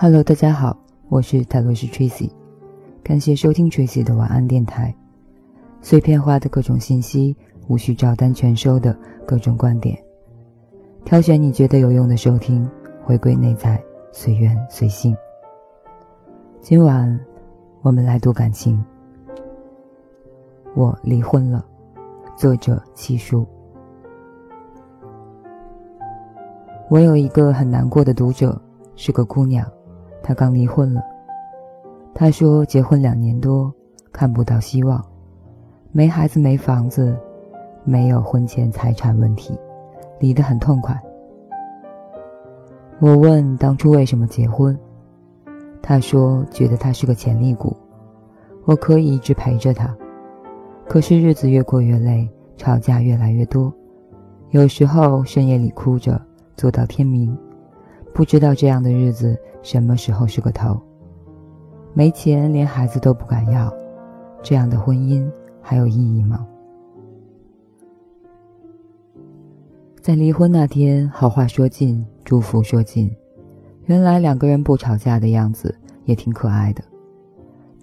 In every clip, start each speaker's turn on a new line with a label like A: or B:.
A: Hello，大家好，我是泰罗斯 Tracy，感谢收听 Tracy 的晚安电台。碎片化的各种信息，无需照单全收的各种观点，挑选你觉得有用的收听，回归内在，随缘随性。今晚我们来读感情。我离婚了，作者七叔。我有一个很难过的读者，是个姑娘。他刚离婚了，他说结婚两年多，看不到希望，没孩子没房子，没有婚前财产问题，离得很痛快。我问当初为什么结婚，他说觉得他是个潜力股，我可以一直陪着他，可是日子越过越累，吵架越来越多，有时候深夜里哭着做到天明。不知道这样的日子什么时候是个头。没钱，连孩子都不敢要，这样的婚姻还有意义吗？在离婚那天，好话说尽，祝福说尽。原来两个人不吵架的样子也挺可爱的，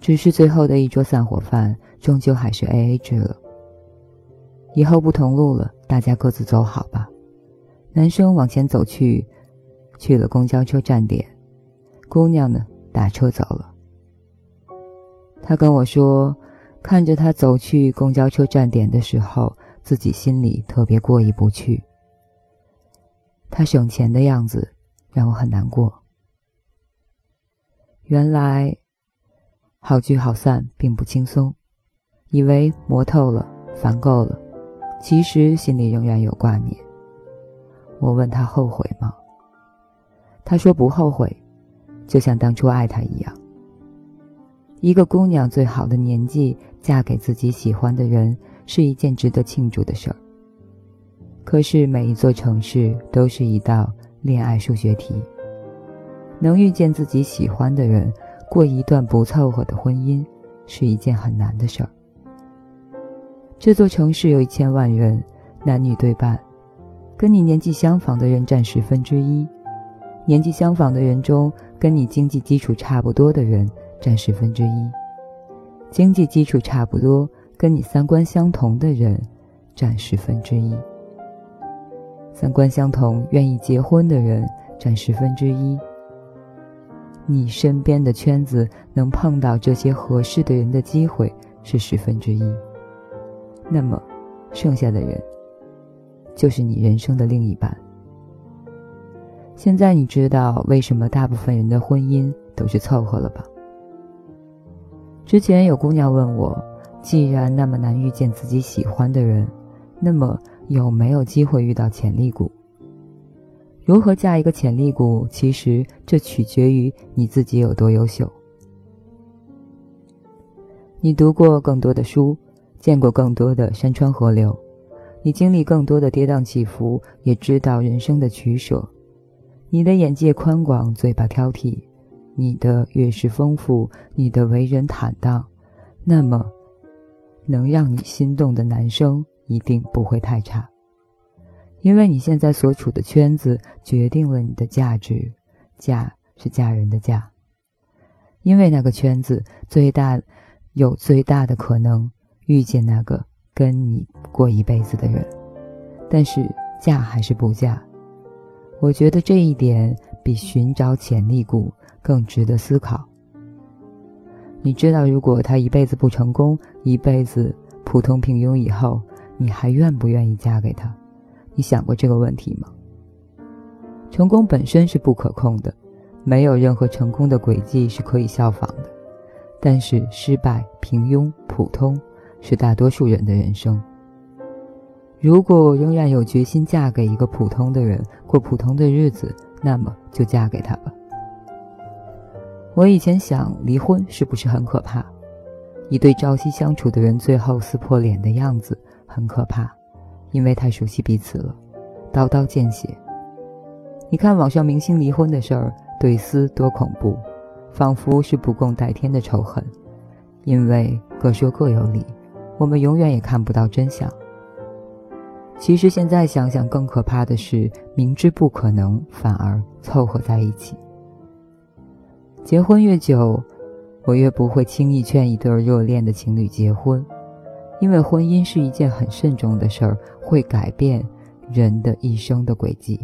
A: 只是最后的一桌散伙饭，终究还是 A A 制了。以后不同路了，大家各自走好吧。男生往前走去。去了公交车站点，姑娘呢打车走了。他跟我说，看着他走去公交车站点的时候，自己心里特别过意不去。他省钱的样子让我很难过。原来，好聚好散并不轻松，以为磨透了、烦够了，其实心里仍然有挂念。我问他后悔吗？他说不后悔，就像当初爱他一样。一个姑娘最好的年纪嫁给自己喜欢的人是一件值得庆祝的事儿。可是每一座城市都是一道恋爱数学题，能遇见自己喜欢的人，过一段不凑合的婚姻，是一件很难的事儿。这座城市有一千万人，男女对半，跟你年纪相仿的人占十分之一。年纪相仿的人中，跟你经济基础差不多的人占十分之一；经济基础差不多，跟你三观相同的人占十分之一；三观相同、愿意结婚的人占十分之一。你身边的圈子能碰到这些合适的人的机会是十分之一。那么，剩下的人就是你人生的另一半。现在你知道为什么大部分人的婚姻都是凑合了吧？之前有姑娘问我，既然那么难遇见自己喜欢的人，那么有没有机会遇到潜力股？如何嫁一个潜力股？其实这取决于你自己有多优秀。你读过更多的书，见过更多的山川河流，你经历更多的跌宕起伏，也知道人生的取舍。你的眼界宽广，嘴巴挑剔，你的阅识丰富，你的为人坦荡，那么，能让你心动的男生一定不会太差，因为你现在所处的圈子决定了你的价值，嫁是嫁人的嫁，因为那个圈子最大，有最大的可能遇见那个跟你过一辈子的人，但是嫁还是不嫁。我觉得这一点比寻找潜力股更值得思考。你知道，如果他一辈子不成功，一辈子普通平庸以后，你还愿不愿意嫁给他？你想过这个问题吗？成功本身是不可控的，没有任何成功的轨迹是可以效仿的。但是失败、平庸、普通，是大多数人的人生。如果仍然有决心嫁给一个普通的人，过普通的日子，那么就嫁给他吧。我以前想，离婚是不是很可怕？一对朝夕相处的人最后撕破脸的样子很可怕，因为太熟悉彼此了，刀刀见血。你看网上明星离婚的事儿，对撕多恐怖，仿佛是不共戴天的仇恨。因为各说各有理，我们永远也看不到真相。其实现在想想，更可怕的是明知不可能，反而凑合在一起。结婚越久，我越不会轻易劝一对热恋的情侣结婚，因为婚姻是一件很慎重的事儿，会改变人的一生的轨迹。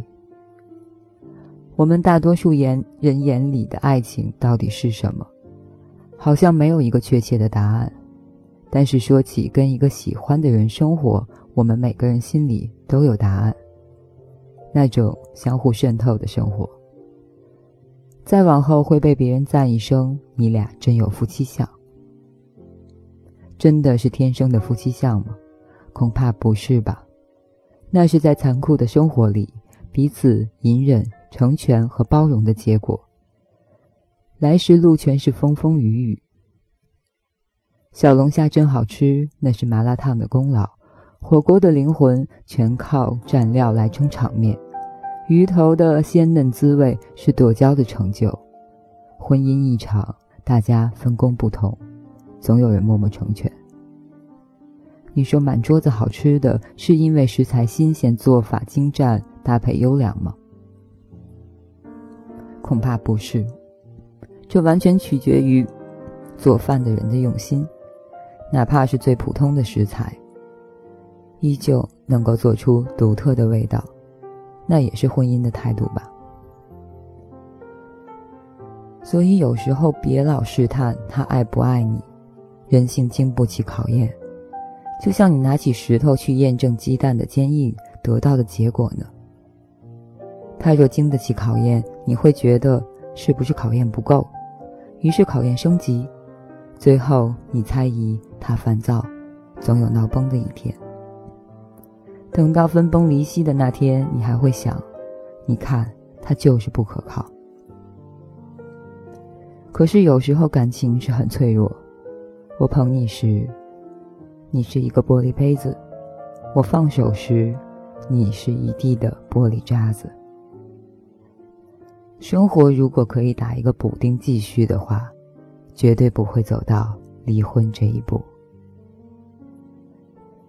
A: 我们大多数眼人眼里的爱情到底是什么？好像没有一个确切的答案。但是说起跟一个喜欢的人生活，我们每个人心里都有答案。那种相互渗透的生活。再往后会被别人赞一声：“你俩真有夫妻相。”真的是天生的夫妻相吗？恐怕不是吧。那是在残酷的生活里彼此隐忍、成全和包容的结果。来时路全是风风雨雨。小龙虾真好吃，那是麻辣烫的功劳；火锅的灵魂全靠蘸料来撑场面。鱼头的鲜嫩滋味是剁椒的成就。婚姻一场，大家分工不同，总有人默默成全。你说满桌子好吃的，是因为食材新鲜、做法精湛、搭配优良吗？恐怕不是，这完全取决于做饭的人的用心。哪怕是最普通的食材，依旧能够做出独特的味道。那也是婚姻的态度吧。所以有时候别老试探他爱不爱你，人性经不起考验。就像你拿起石头去验证鸡蛋的坚硬，得到的结果呢？他若经得起考验，你会觉得是不是考验不够，于是考验升级，最后你猜疑他烦躁，总有闹崩的一天。等到分崩离析的那天，你还会想：你看，他就是不可靠。可是有时候感情是很脆弱。我捧你时，你是一个玻璃杯子；我放手时，你是一地的玻璃渣子。生活如果可以打一个补丁继续的话，绝对不会走到离婚这一步。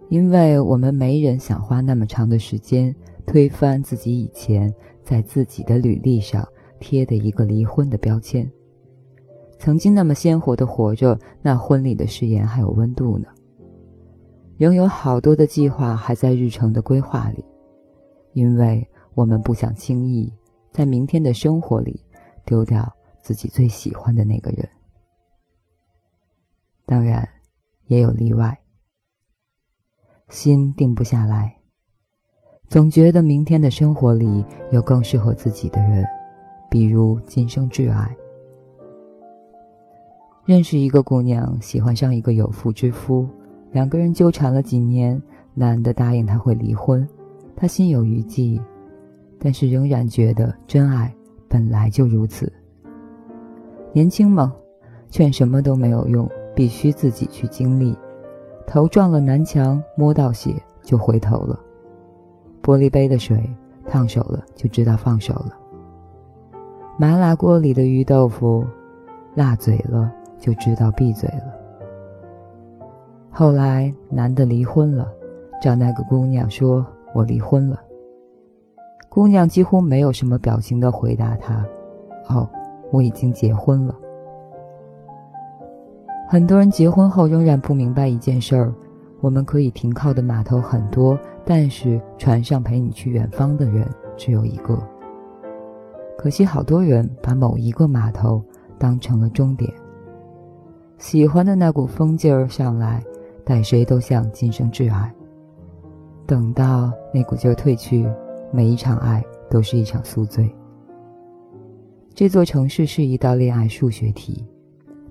A: 因为我们没人想花那么长的时间推翻自己以前在自己的履历上贴的一个离婚的标签。曾经那么鲜活的活着，那婚礼的誓言还有温度呢。仍有好多的计划还在日程的规划里，因为我们不想轻易在明天的生活里丢掉自己最喜欢的那个人。当然，也有例外。心定不下来，总觉得明天的生活里有更适合自己的人，比如今生挚爱。认识一个姑娘，喜欢上一个有妇之夫，两个人纠缠了几年，男的答应她会离婚，她心有余悸，但是仍然觉得真爱本来就如此。年轻嘛，劝什么都没有用，必须自己去经历。头撞了南墙，摸到血就回头了。玻璃杯的水烫手了，就知道放手了。麻辣锅里的鱼豆腐，辣嘴了就知道闭嘴了。后来男的离婚了，找那个姑娘说：“我离婚了。”姑娘几乎没有什么表情的回答他：“哦，我已经结婚了。”很多人结婚后仍然不明白一件事儿：我们可以停靠的码头很多，但是船上陪你去远方的人只有一个。可惜好多人把某一个码头当成了终点。喜欢的那股风劲儿上来，待谁都像今生挚爱。等到那股劲儿退去，每一场爱都是一场宿醉。这座城市是一道恋爱数学题。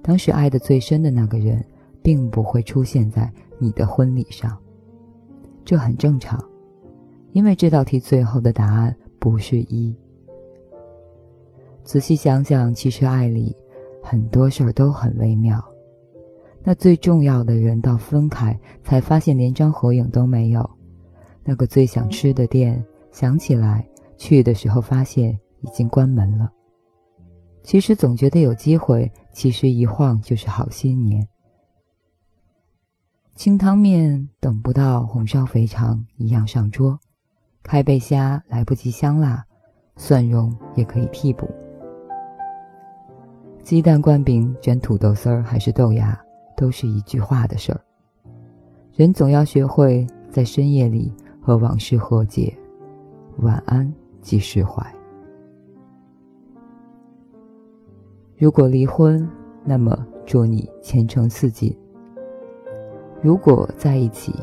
A: 当时爱的最深的那个人，并不会出现在你的婚礼上，这很正常，因为这道题最后的答案不是一。仔细想想，其实爱里很多事儿都很微妙。那最重要的人到分开才发现连张合影都没有，那个最想吃的店想起来去的时候发现已经关门了。其实总觉得有机会，其实一晃就是好些年。清汤面等不到红烧肥肠一样上桌，开背虾来不及香辣，蒜蓉也可以替补。鸡蛋灌饼、卷土豆丝儿还是豆芽，都是一句话的事儿。人总要学会在深夜里和往事和解，晚安即释怀。如果离婚，那么祝你前程似锦；如果在一起，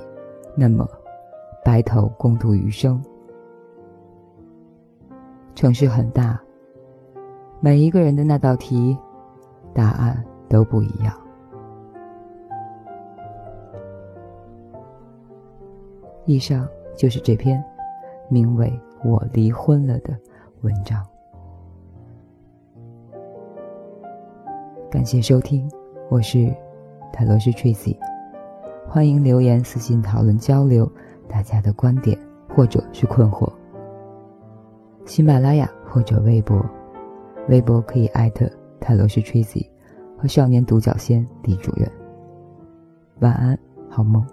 A: 那么白头共度余生。城市很大，每一个人的那道题，答案都不一样。以上就是这篇名为《我离婚了》的文章。感谢收听，我是泰罗斯 Tracy，欢迎留言私信讨论交流大家的观点或者是困惑。喜马拉雅或者微博，微博可以艾特泰罗斯 Tracy 和少年独角仙李主任。晚安，好梦。